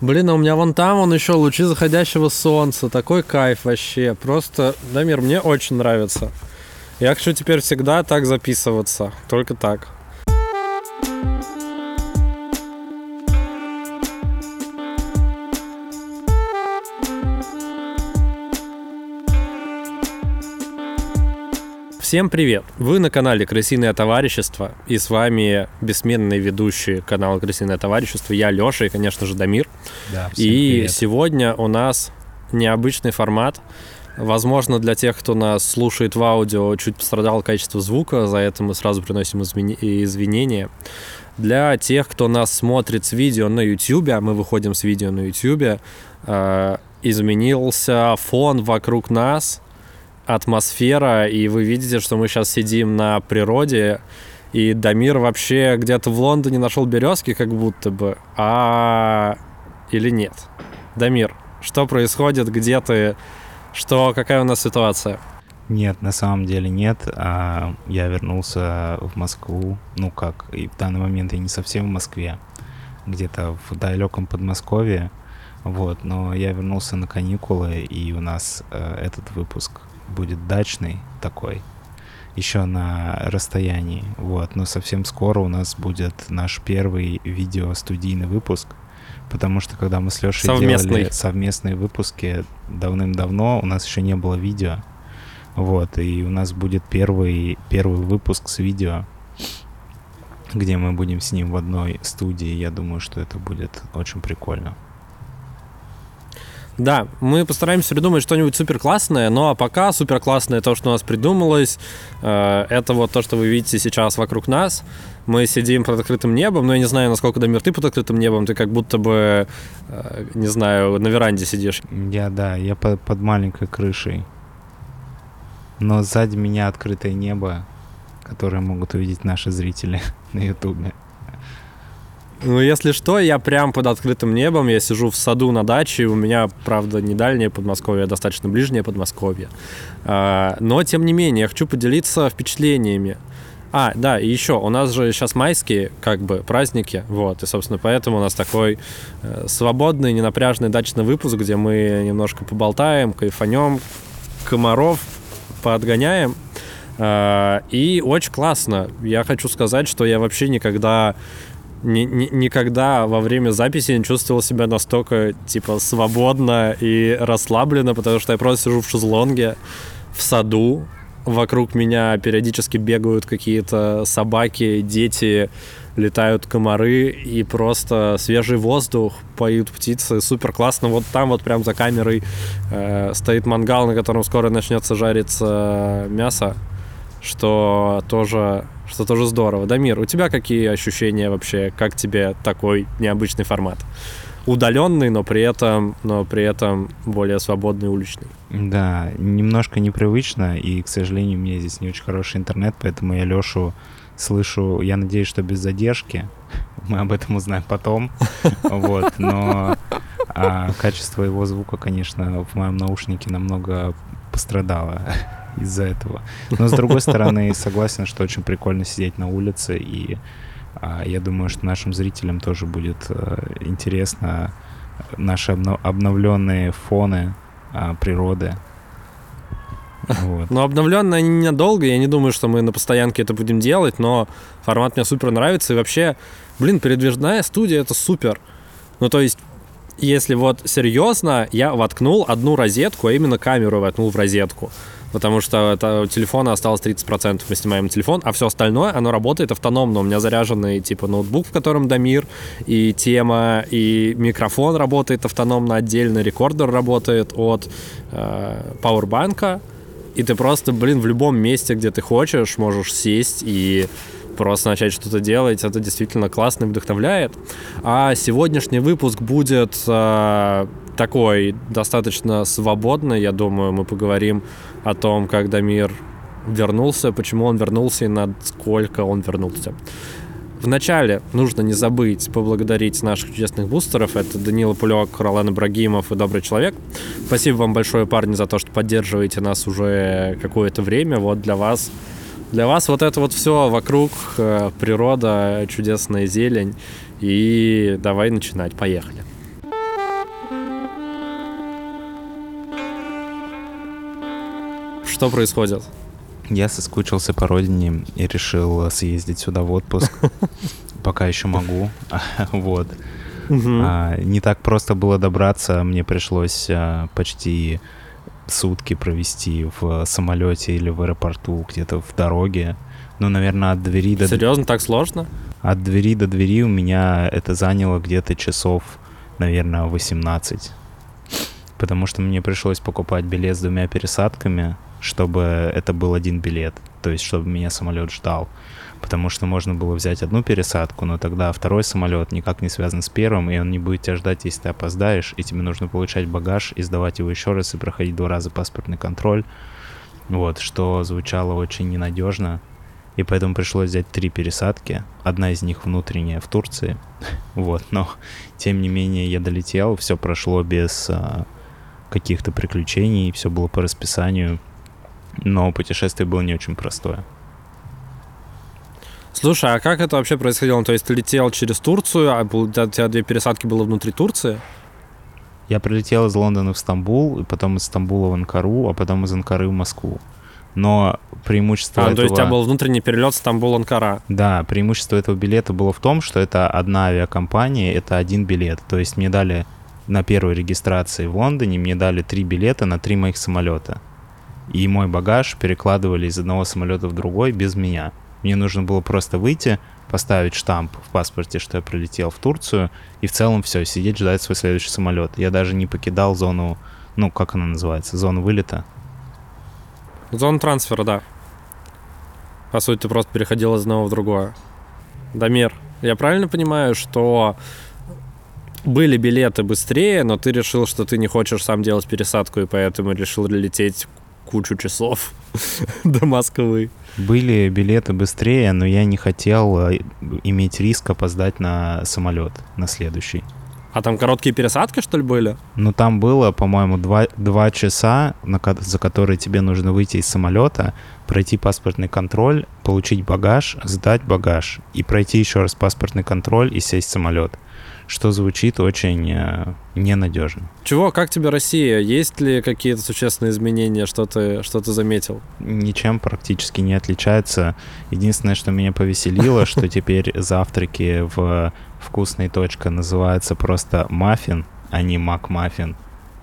Блин, а у меня вон там, вон еще лучи заходящего солнца. Такой кайф вообще. Просто, Дамир, мне очень нравится. Я хочу теперь всегда так записываться. Только так. Всем привет! Вы на канале Крысиное товарищество, и с вами бессменный ведущий канала Крысиное товарищество, я Леша и, конечно же, Дамир. Да, и привет. сегодня у нас необычный формат. Возможно, для тех, кто нас слушает в аудио, чуть пострадало качество звука, за это мы сразу приносим извинения. Для тех, кто нас смотрит с видео на YouTube, а мы выходим с видео на YouTube, э, изменился фон вокруг нас, атмосфера, и вы видите, что мы сейчас сидим на природе, и Дамир вообще где-то в Лондоне нашел березки, как будто бы, а или нет? Дамир, что происходит, где ты, что, какая у нас ситуация? Нет, на самом деле нет. А, Я вернулся в Москву. Ну как, и в данный момент я не совсем в Москве. Где-то в далеком Подмосковье. Вот, но я вернулся на каникулы, и у нас э, этот выпуск будет дачный такой. Еще на расстоянии. Вот, но совсем скоро у нас будет наш первый видео-студийный выпуск. Потому что когда мы с Лешей Совместный. делали совместные выпуски давным-давно, у нас еще не было видео. Вот, и у нас будет первый, первый выпуск с видео, где мы будем с ним в одной студии. Я думаю, что это будет очень прикольно. Да, мы постараемся придумать что-нибудь супер классное, но пока супер классное то, что у нас придумалось, э, это вот то, что вы видите сейчас вокруг нас. Мы сидим под открытым небом, но я не знаю, насколько, Дамир, ты под открытым небом, ты как будто бы, э, не знаю, на веранде сидишь. Я, да, я по- под маленькой крышей. Но сзади меня открытое небо, которое могут увидеть наши зрители на ютубе. Ну, если что, я прям под открытым небом, я сижу в саду на даче, у меня, правда, не дальнее Подмосковье, а достаточно ближнее Подмосковье. А, Но, тем не менее, я хочу поделиться впечатлениями. А, да, и еще, у нас же сейчас майские, как бы, праздники, вот, и, собственно, поэтому у нас такой э, свободный, ненапряжный дачный выпуск, где мы немножко поболтаем, кайфанем, комаров поотгоняем, А, и очень классно. Я хочу сказать, что я вообще никогда ни- ни- никогда во время записи не чувствовал себя настолько, типа, свободно и расслабленно, потому что я просто сижу в шезлонге, в саду, вокруг меня периодически бегают какие-то собаки, дети, летают комары, и просто свежий воздух, поют птицы, супер классно. Вот там вот прям за камерой э, стоит мангал, на котором скоро начнется жариться мясо, что тоже, что тоже здорово. Дамир, у тебя какие ощущения вообще? Как тебе такой необычный формат? Удаленный, но при этом, но при этом более свободный уличный. Да, немножко непривычно, и, к сожалению, у меня здесь не очень хороший интернет, поэтому я Лешу слышу, я надеюсь, что без задержки. Мы об этом узнаем потом. Вот, но а, качество его звука, конечно, в моем наушнике намного пострадало из-за этого. Но, с другой стороны, согласен, что очень прикольно сидеть на улице, и а, я думаю, что нашим зрителям тоже будет э, интересно наши обно- обновленные фоны а, природы. Вот. Но обновленные они ненадолго, я не думаю, что мы на постоянке это будем делать, но формат мне супер нравится, и вообще, блин, передвижная студия — это супер. Ну, то есть, если вот серьезно, я воткнул одну розетку, а именно камеру воткнул в розетку. Потому что это, у телефона осталось 30%, мы снимаем телефон, а все остальное, оно работает автономно. У меня заряженный типа ноутбук, в котором Дамир, и тема, и микрофон работает автономно отдельно, рекордер работает от э, пауэрбанка. И ты просто, блин, в любом месте, где ты хочешь, можешь сесть и просто начать что-то делать. Это действительно классно и вдохновляет. А сегодняшний выпуск будет э, такой достаточно свободный. Я думаю, мы поговорим о том, как Дамир вернулся, почему он вернулся и насколько он вернулся. Вначале нужно не забыть поблагодарить наших чудесных бустеров. Это Данила Пулек, Ролан Ибрагимов и Добрый Человек. Спасибо вам большое, парни, за то, что поддерживаете нас уже какое-то время. Вот для вас для вас вот это вот все вокруг, э, природа, чудесная зелень. И давай начинать, поехали. Что происходит? Я соскучился по родине и решил съездить сюда в отпуск. Пока еще могу. Вот. А, не так просто было добраться. Мне пришлось а, почти сутки провести в самолете или в аэропорту, где-то в дороге. Ну, наверное, от двери до... Серьезно, так сложно? От двери до двери у меня это заняло где-то часов, наверное, 18. Потому что мне пришлось покупать билет с двумя пересадками, чтобы это был один билет. То есть, чтобы меня самолет ждал. Потому что можно было взять одну пересадку, но тогда второй самолет никак не связан с первым, и он не будет тебя ждать, если ты опоздаешь, и тебе нужно получать багаж и сдавать его еще раз и проходить два раза паспортный контроль. Вот, что звучало очень ненадежно и поэтому пришлось взять три пересадки. Одна из них внутренняя в Турции. вот, но тем не менее я долетел, все прошло без а, каких-то приключений, все было по расписанию, но путешествие было не очень простое. Слушай, а как это вообще происходило? То есть ты летел через Турцию, а у тебя две пересадки было внутри Турции? Я прилетел из Лондона в Стамбул, и потом из Стамбула в Анкару, а потом из Анкары в Москву но преимущество а, этого... то есть у тебя был внутренний перелет Стамбул-Анкара. Да, преимущество этого билета было в том, что это одна авиакомпания, это один билет. То есть мне дали на первой регистрации в Лондоне, мне дали три билета на три моих самолета. И мой багаж перекладывали из одного самолета в другой без меня. Мне нужно было просто выйти, поставить штамп в паспорте, что я прилетел в Турцию, и в целом все, сидеть, ждать свой следующий самолет. Я даже не покидал зону, ну, как она называется, зону вылета. Зона трансфера, да. По сути, ты просто переходил из одного в другое. Дамир, я правильно понимаю, что были билеты быстрее, но ты решил, что ты не хочешь сам делать пересадку, и поэтому решил лететь кучу часов до Москвы. Были билеты быстрее, но я не хотел э, иметь риск опоздать на самолет, на следующий. А там короткие пересадки, что ли, были? Ну, там было, по-моему, два, два часа, на, за которые тебе нужно выйти из самолета, пройти паспортный контроль, получить багаж, сдать багаж и пройти еще раз паспортный контроль и сесть в самолет что звучит очень э, ненадежно. Чего? Как тебе Россия? Есть ли какие-то существенные изменения? Что ты, что ты заметил? Ничем практически не отличается. Единственное, что меня повеселило, что теперь завтраки в вкусной точка называются просто маффин, а не мак-маффин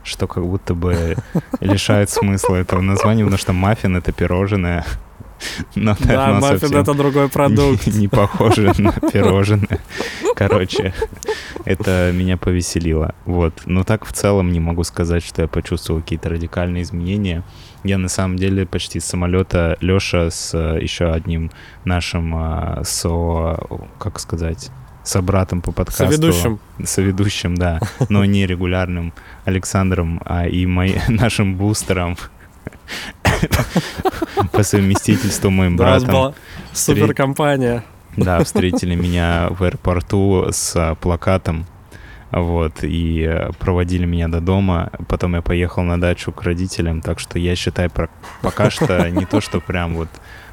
что как будто бы лишает смысла этого названия, потому что маффин — это пирожное, но, да, маффин — это другой продукт. Не, не похоже на пирожное. Короче, это меня повеселило. Вот. Но так в целом не могу сказать, что я почувствовал какие-то радикальные изменения. Я на самом деле почти с самолета Леша с э, еще одним нашим а, со, как сказать, собратом по подкасту. Соведущим. Соведущим, да. Но не регулярным Александром, а и моим нашим бустером по совместительству моим братом. Суперкомпания. Да, встретили меня в аэропорту с плакатом вот, и э, проводили меня до дома. Потом я поехал на дачу к родителям, так что я считаю, пока что не то, что прям вот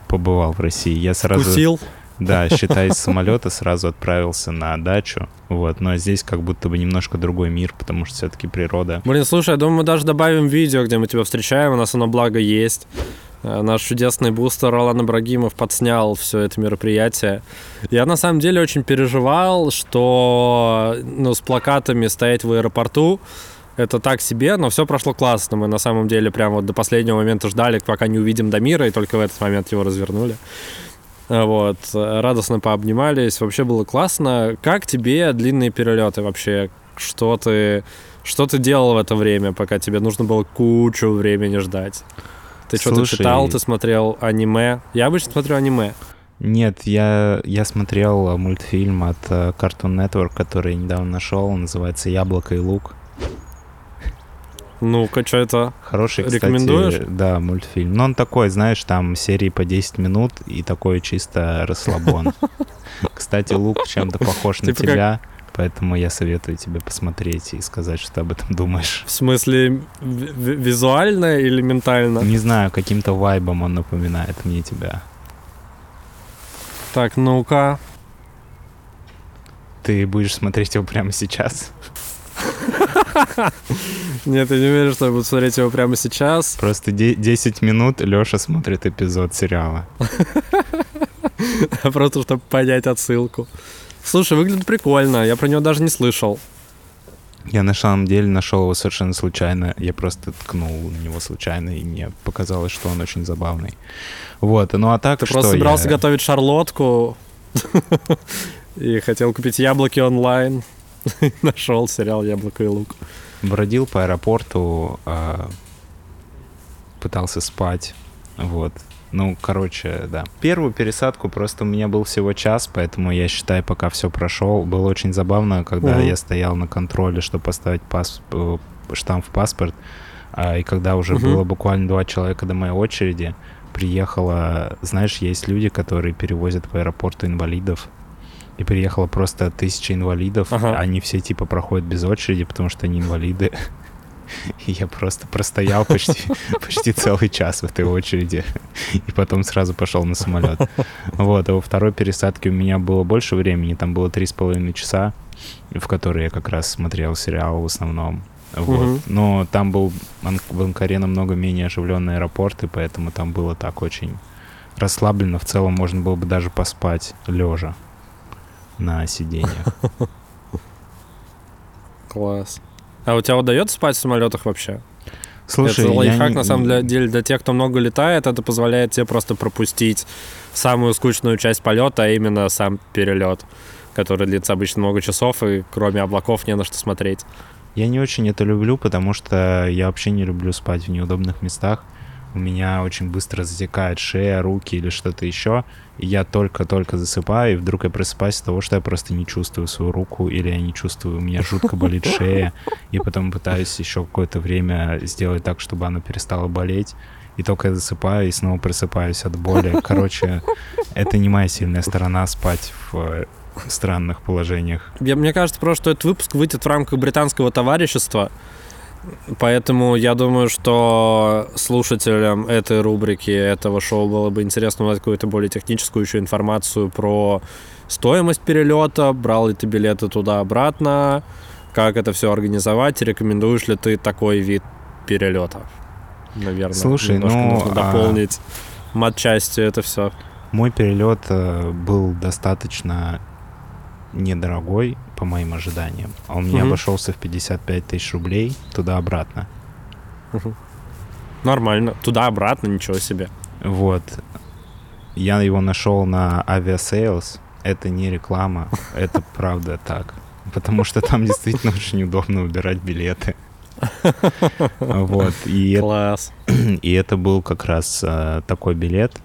побывал в России. Я сразу... Вкусил? Да, считай, с самолета сразу отправился на дачу. Вот, но здесь как будто бы немножко другой мир, потому что все-таки природа. Блин, слушай, я думаю, мы даже добавим видео, где мы тебя встречаем. У нас оно благо есть. Э, наш чудесный бустер Ролан Ибрагимов подснял все это мероприятие. Я на самом деле очень переживал, что ну, с плакатами стоять в аэропорту это так себе, но все прошло классно. Мы на самом деле прям вот до последнего момента ждали, пока не увидим Дамира, и только в этот момент его развернули. Вот, радостно пообнимались, вообще было классно. Как тебе длинные перелеты вообще? Что ты, что ты делал в это время, пока тебе нужно было кучу времени ждать? Ты что-то читал, ты смотрел аниме? Я обычно смотрю аниме. Нет, я, я смотрел мультфильм от uh, Cartoon Network, который недавно нашел, он называется «Яблоко и лук». Ну-ка, что это? Хороший, кстати, Рекомендуешь? Да, мультфильм. Но он такой, знаешь, там серии по 10 минут и такой чисто расслабон. Кстати, Лук чем-то похож на типа тебя, поэтому я советую тебе посмотреть и сказать, что ты об этом думаешь. В смысле, визуально или ментально? Не знаю, каким-то вайбом он напоминает мне тебя. Так, ну-ка. Ты будешь смотреть его прямо сейчас? Нет, я не уверен, что я буду смотреть его прямо сейчас. Просто 10 минут Леша смотрит эпизод сериала. Просто чтобы понять отсылку. Слушай, выглядит прикольно. Я про него даже не слышал. Я на самом деле нашел его совершенно случайно. Я просто ткнул на него случайно, и мне показалось, что он очень забавный. Вот, ну а так Ты просто собирался я... готовить шарлотку и хотел купить яблоки онлайн. Нашел сериал «Яблоко и лук». Бродил по аэропорту, а, пытался спать, вот. Ну, короче, да. Первую пересадку просто у меня был всего час, поэтому я считаю, пока все прошел. Было очень забавно, когда Мгм. я стоял на контроле, чтобы поставить пас... э, штамп в паспорт, а, и когда уже Мгм. было буквально два человека до моей очереди, приехала... Знаешь, есть люди, которые перевозят по аэропорту инвалидов, и приехало просто тысяча инвалидов, Ага. они все типа проходят без очереди, потому что они инвалиды. И я просто простоял почти, почти целый час в этой очереди. И потом сразу пошел на самолет. Вот, а во второй пересадке у меня было больше времени. Там было три с половиной часа, в которые я как раз смотрел сериал в основном. Вот. Мгм. Но там был в Анкаре намного менее оживленный аэропорт, и поэтому там было так очень расслабленно. В целом можно было бы даже поспать лежа на сиденьях. Класс. А у тебя удается спать в самолетах вообще? Слушай, это лайфхак, не- на самом деле, деле, для тех, кто много летает, это позволяет тебе просто пропустить самую скучную часть полета, а именно сам перелет, который длится обычно много часов, и кроме облаков не на что смотреть. Я не очень это люблю, потому что я вообще не люблю спать в неудобных местах. У меня очень быстро затекает шея, руки или что-то еще. И я только-только засыпаю, и вдруг я просыпаюсь от того, что я просто не чувствую свою руку, или я не чувствую, у меня жутко болит шея, и потом пытаюсь еще какое-то время сделать так, чтобы она перестала болеть. И только я засыпаю и снова просыпаюсь от боли. Короче, это не моя сильная сторона спать в э, странных положениях. Я, мне кажется просто, что этот выпуск выйдет в рамках британского товарищества, поэтому я думаю, что слушателям этой рубрики, этого шоу было бы интересно узнать какую-то более техническую еще информацию про стоимость перелета, брал ли ты билеты туда-обратно, как это все организовать, рекомендуешь ли ты такой вид перелета? Наверное, Слушай, немножко ну, нужно а- дополнить матчастью это все. Мой перелет э, был достаточно недорогой, по моим ожиданиям. А Он мне обошелся в 55 тысяч рублей туда-обратно. Нормально. Туда-обратно, ничего себе. Вот. Я его нашел на Aviasales. Это не реклама, это правда так. Потому что там действительно очень удобно выбирать билеты. Вот. И это Класс. И это был как раз э, такой билет.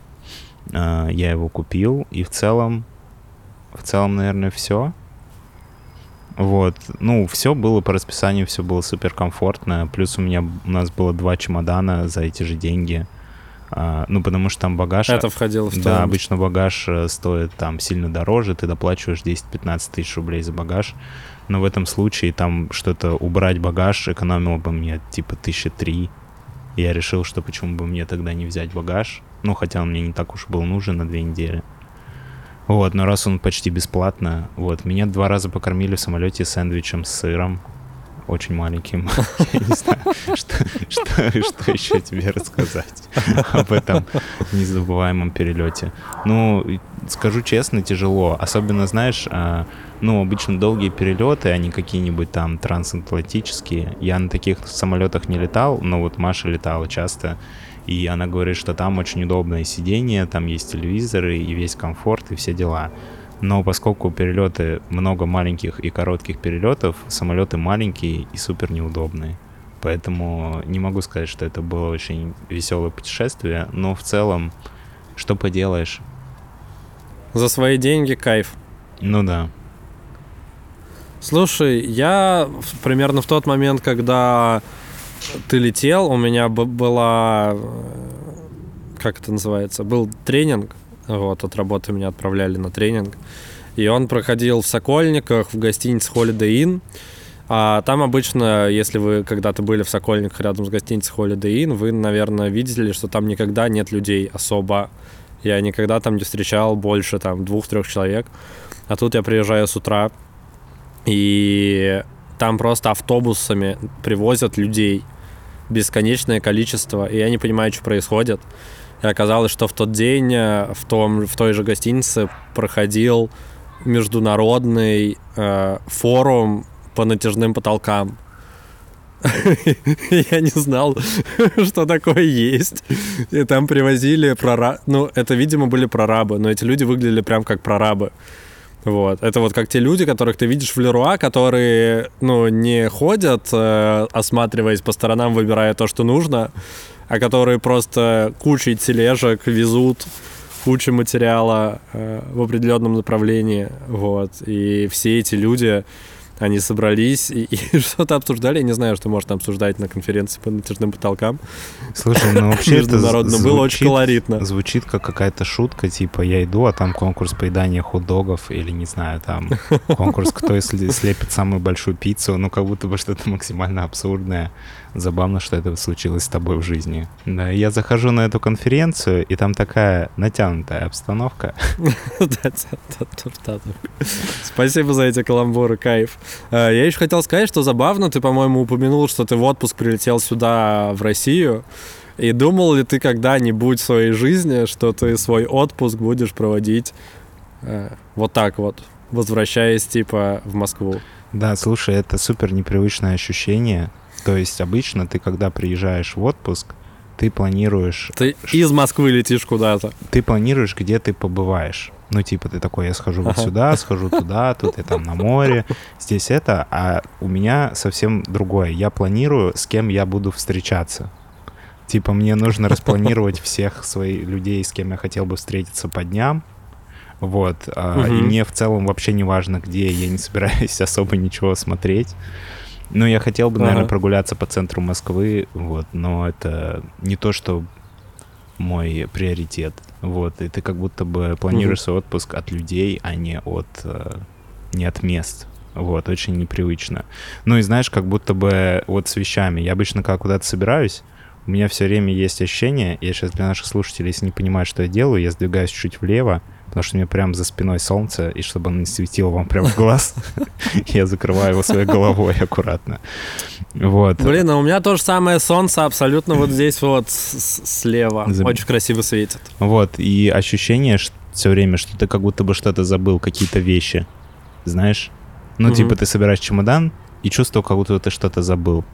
Э, я его купил, и в целом, в целом, наверное, все. Вот, ну, все было по расписанию, все было супер комфортно. Плюс у меня у нас было два чемодана за эти же деньги. А, ну, потому что там багаж. Это входило в Да, стоимость. обычно багаж э, стоит там сильно дороже, ты доплачиваешь 10-15 тысяч рублей за багаж, но в этом случае там что-то убрать багаж экономило бы мне типа тысячи три. Я решил, что почему бы мне тогда не взять багаж, ну хотя он мне не так уж был нужен на две недели. Вот, но раз он почти бесплатно, вот, меня два раза покормили в самолете сэндвичем с сыром, очень маленьким. Я не знаю, что, что, еще тебе рассказать об этом незабываемом перелете. Ну, скажу честно, тяжело. Особенно, знаешь, а, ну, обычно долгие перелеты, они какие-нибудь там трансатлантические. Я на таких самолетах не летал, но вот Маша летала часто. И она говорит, что там очень удобное сиденье, там есть телевизоры и весь комфорт и все дела. Но поскольку перелеты много маленьких и коротких перелетов, самолеты маленькие и супер неудобные. Поэтому не могу сказать, что это было очень веселое путешествие, но в целом, что поделаешь? За свои деньги кайф. Ну да. Слушай, я примерно в тот момент, когда ты летел, у меня была, как это называется, был тренинг, вот, от работы меня отправляли на тренинг, и он проходил в Сокольниках, в гостинице Holiday Inn, а там обычно, если вы когда-то были в Сокольниках рядом с гостиницей Holiday Inn, вы, наверное, видели, что там никогда нет людей особо. Я никогда там не встречал больше там двух-трех человек. А тут я приезжаю с утра, и там просто автобусами привозят людей бесконечное количество, и я не понимаю, что происходит. И оказалось, что в тот день э, в, том, в той же гостинице проходил международный э, форум по натяжным потолкам. Я не знал, что такое есть. И там привозили прораб... Ну, это, видимо, были прорабы, но эти люди выглядели прям как прорабы. Вот. Это вот как те люди, которых ты видишь в Леруа, которые, ну, не ходят, э, осматриваясь по сторонам, выбирая то, что нужно, а которые просто кучей тележек везут кучу материала э, в определенном направлении. Вот. И все эти люди они собрались и, и что-то обсуждали. Я не знаю, что можно обсуждать на конференции по натяжным потолкам. Слушай, ну вообще это звучит, было очень колоритно. Звучит как какая-то шутка, типа я иду, а там конкурс поедания хот-догов или, не знаю, там конкурс, кто слепит самую большую пиццу. Ну, как будто бы что-то максимально абсурдное. Забавно, что это случилось с тобой в жизни. Да, я захожу на эту конференцию, и там такая натянутая обстановка. Спасибо за эти каламбуры, кайф. Э, я еще хотел сказать, что забавно, ты, по-моему, упомянул, что ты в отпуск прилетел сюда, в Россию. И думал ли ты когда-нибудь в своей жизни, что ты свой отпуск будешь проводить э, вот так вот, возвращаясь типа в Москву? Да, слушай, это супер непривычное ощущение. То есть обычно ты, когда приезжаешь в отпуск, ты планируешь... Ты из Москвы летишь куда-то. Ты планируешь, где ты побываешь. Ну, типа, ты такой, я схожу вот сюда, схожу туда, тут я там на море, здесь это, а у меня совсем другое. Я планирую, с кем я буду встречаться. Типа, мне нужно распланировать всех своих людей, с кем я хотел бы встретиться по дням. Вот. Угу. И мне в целом вообще не важно, где, я не собираюсь особо ничего смотреть. Ну, я хотел бы, наверное, ага. прогуляться по центру Москвы, вот, но это не то, что мой приоритет. Вот, и ты как будто бы планируешь угу. свой отпуск от людей, а не от, э, не от мест. Вот, очень непривычно. Ну и знаешь, как будто бы вот с вещами. Я обычно, когда куда-то собираюсь, у меня все время есть ощущение, я сейчас для наших слушателей, если не понимают, что я делаю, я сдвигаюсь чуть влево, потому что у меня прям за спиной солнце, и чтобы оно не светило вам прямо в глаз, я закрываю его своей головой аккуратно. Вот. Блин, а у меня то же самое солнце абсолютно вот здесь вот слева. Очень красиво светит. Вот, и ощущение все время, что ты как будто бы что-то забыл, какие-то вещи, знаешь? Ну, типа ты собираешь чемодан, и чувство, как будто ты что-то забыл.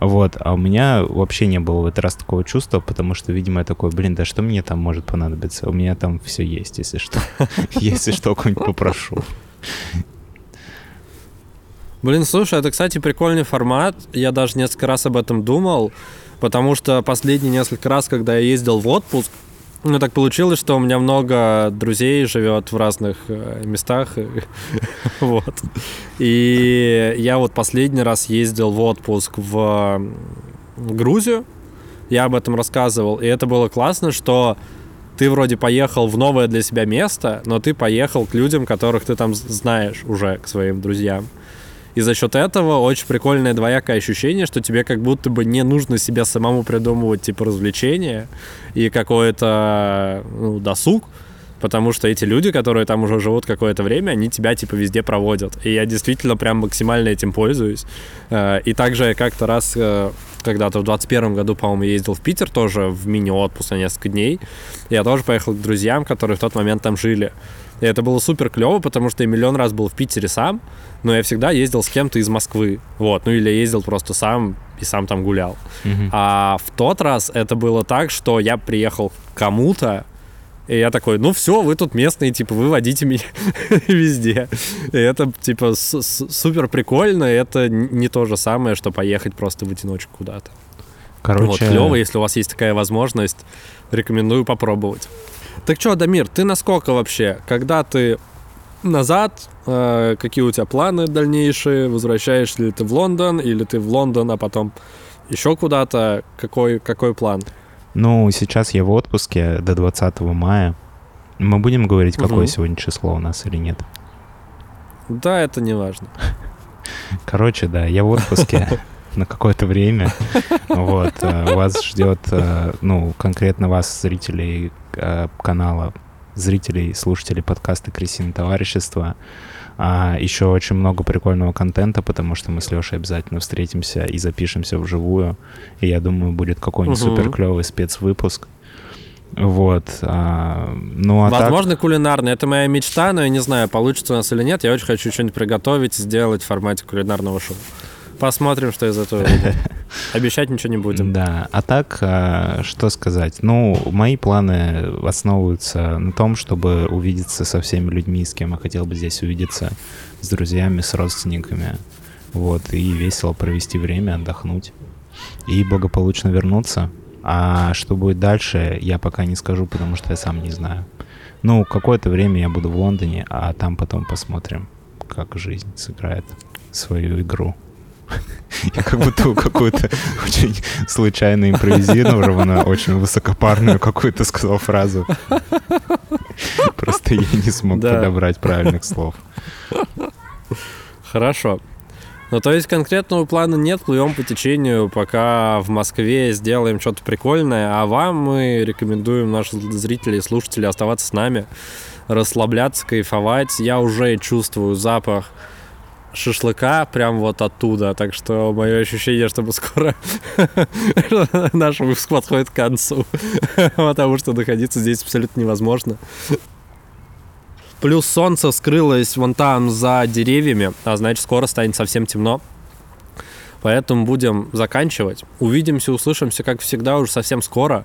Вот, а у меня вообще не было в этот раз такого чувства, потому что, видимо, я такой, блин, да что мне там может понадобиться? У меня там все есть, если что. Если что, кого-нибудь попрошу. Блин, слушай, это, кстати, прикольный формат. Я даже несколько раз об этом думал, потому что последние несколько раз, когда я ездил в отпуск, ну, так получилось, что у меня много друзей живет в разных э, местах. вот. И я вот последний раз ездил в отпуск в Грузию. Я об этом рассказывал. И это было классно, что ты вроде поехал в новое для себя место, но ты поехал к людям, которых ты там знаешь уже, к своим друзьям. И за счет этого очень прикольное двоякое ощущение, что тебе как будто бы не нужно себя самому придумывать типа развлечения и какой-то ну, досуг, потому что эти люди, которые там уже живут какое-то время, они тебя типа везде проводят. И я действительно прям максимально этим пользуюсь. Э, и также как-то раз э, когда-то в 21 году, по-моему, ездил в Питер тоже в мини-отпуск на несколько дней. Я тоже поехал к друзьям, которые в тот момент там жили. И это было супер клево, потому что я миллион раз был в Питере сам, но я всегда ездил с кем-то из Москвы. Вот, ну или я ездил просто сам и сам там гулял. Mm-hmm. А в тот раз это было так, что я приехал к кому-то, и я такой, ну все, вы тут местные, типа, вы водите меня везде. И это, типа, супер прикольно, это не то же самое, что поехать просто в одиночку куда-то. Короче... Вот, клево, если у вас есть такая возможность, рекомендую попробовать. Так что, Дамир, ты насколько вообще, когда ты назад, э, какие у тебя планы дальнейшие, возвращаешься ли ты в Лондон, или ты в Лондон, а потом еще куда-то, какой, какой план? Ну, сейчас я в отпуске до 20 мая. Мы будем говорить, какое угу. сегодня число у нас или нет? Да, это не важно. Короче, да, я в отпуске на какое-то время. Вот, э, вас ждет, э, ну, конкретно вас, зрителей э, канала, зрителей, слушателей подкаста «Крысиное товарищество», А еще очень много прикольного контента, потому что мы с Лешей обязательно встретимся и запишемся вживую. И я думаю, будет какой-нибудь Мгм. супер клевый спецвыпуск. Вот. а, ну, а так- Возможно, кулинарный. Это моя мечта, но я не знаю, получится у нас или нет. Я очень хочу что-нибудь приготовить сделать в формате кулинарного шоу. Посмотрим, что из этого выйдет. Обещать ничего не будем. Да, а так, а, что сказать? Ну, мои планы основываются на том, чтобы увидеться со всеми людьми, с кем я хотел бы здесь увидеться, с друзьями, с родственниками, вот, и весело провести время, отдохнуть, и благополучно вернуться. А что будет дальше, я пока не скажу, потому что я сам не знаю. Ну, какое-то время я буду в Лондоне, а там потом посмотрим, как жизнь сыграет свою игру. Я как будто какую-то очень случайно импровизированную, очень высокопарную какую-то сказал фразу. Просто я не смог Да. подобрать правильных слов. Хорошо. Ну, то есть конкретного плана нет, плывем по течению, пока в Москве сделаем что-то прикольное, а вам мы рекомендуем, наши зрители и слушатели, оставаться с нами, расслабляться, кайфовать. Я уже чувствую запах шашлыка прям вот оттуда, так что мое ощущение, что мы скоро наш выпуск подходит к концу, потому что находиться здесь абсолютно невозможно. Плюс солнце скрылось вон там за деревьями, а значит скоро станет совсем темно. Поэтому будем заканчивать. Увидимся, услышимся, как всегда, уже совсем скоро.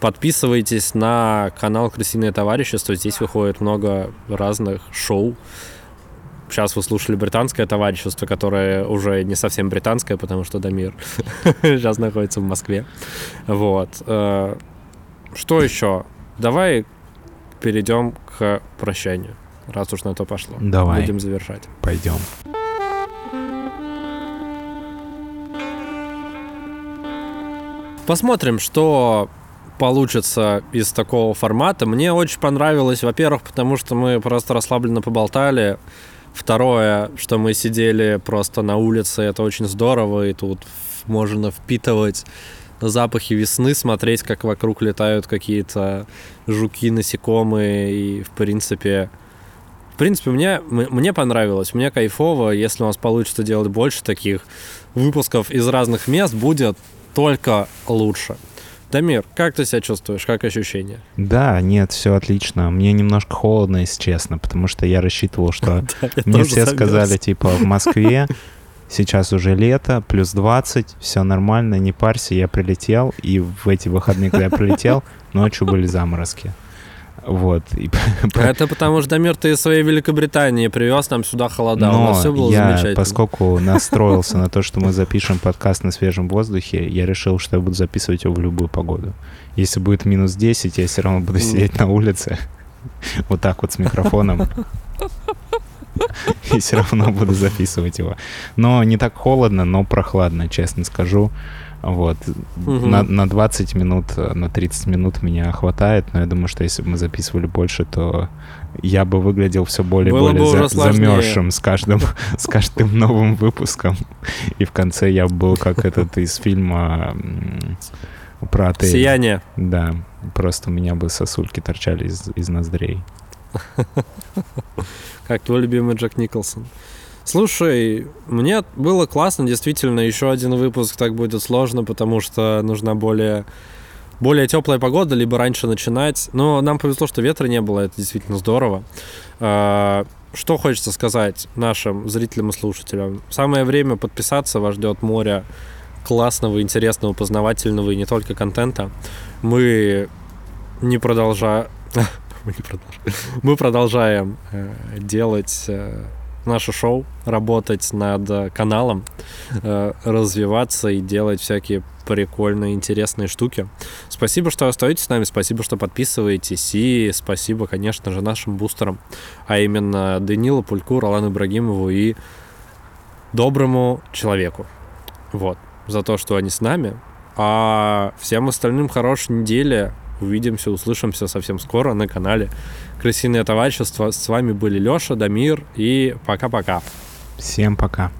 Подписывайтесь на канал Крысиное товарищество. Здесь выходит много разных шоу. Сейчас вы слушали британское товарищество, которое уже не совсем британское, потому что Дамир сейчас находится в Москве. Вот. Э, Что еще? Давай перейдем к прощанию, раз уж на то пошло. Давай. Будем завершать. Пойдем. Посмотрим, что получится из такого формата. Мне очень понравилось, во-первых, потому что мы просто расслабленно поболтали. Второе, что мы сидели просто на улице, это очень здорово, и тут можно впитывать запахи весны, смотреть, как вокруг летают какие-то жуки, насекомые, и, в принципе, в принципе, мне, мне понравилось, мне кайфово, если у нас получится делать больше таких выпусков из разных мест, будет только лучше. Дамир, как ты себя чувствуешь, как ощущения? Да, нет, все отлично. Мне немножко холодно, если честно, потому что я рассчитывал, что мне все сказали, типа, в Москве сейчас уже лето, плюс 20, все нормально, не парься, я прилетел, и в эти выходные, когда я прилетел, ночью были заморозки. Вот. И Это потому что, Дамир, ты из своей Великобритании привез нам сюда холода. У Но нас все было я, замечательно. поскольку настроился на то, что мы запишем подкаст на свежем воздухе, я решил, что я буду записывать его в любую погоду. Если будет минус 10, я все равно буду сидеть на улице, вот так вот с микрофоном. И все равно буду записывать его. Но не так холодно, но прохладно, честно скажу. Вот. Мгм. На, на 20 минут, на 30 минут меня хватает, но я думаю, что если бы мы записывали больше, то я бы выглядел все более и более за- замерзшим с каждым, с каждым новым выпуском. И в конце я был как этот из фильма про отель. Сияние. Да, просто у меня бы сосульки торчали из, из ноздрей. как твой любимый Джек Николсон. Слушай, мне было классно, действительно, еще один выпуск так будет сложно, потому что нужна более более теплая погода, либо раньше начинать. Но нам повезло, что ветра не было, это действительно здорово. А, Что хочется сказать нашим зрителям и слушателям? Самое время подписаться, вас ждет море классного, интересного, познавательного и не только контента. Мы не продолжаем... Мы не продолжаем. Э, делать э, наше шоу, работать над э, каналом, э, развиваться и делать всякие прикольные, интересные штуки. Спасибо, что остаетесь с нами, спасибо, что подписываетесь, и спасибо, конечно же, нашим бустерам, а именно Данилу Пульку, Ролану Ибрагимову и доброму человеку. Вот, за то, что они с нами. А всем остальным хорошей недели. Увидимся, услышимся совсем скоро на канале Крысиное товарищество. С вами были Лёша, Дамир и пока-пока. Всем пока.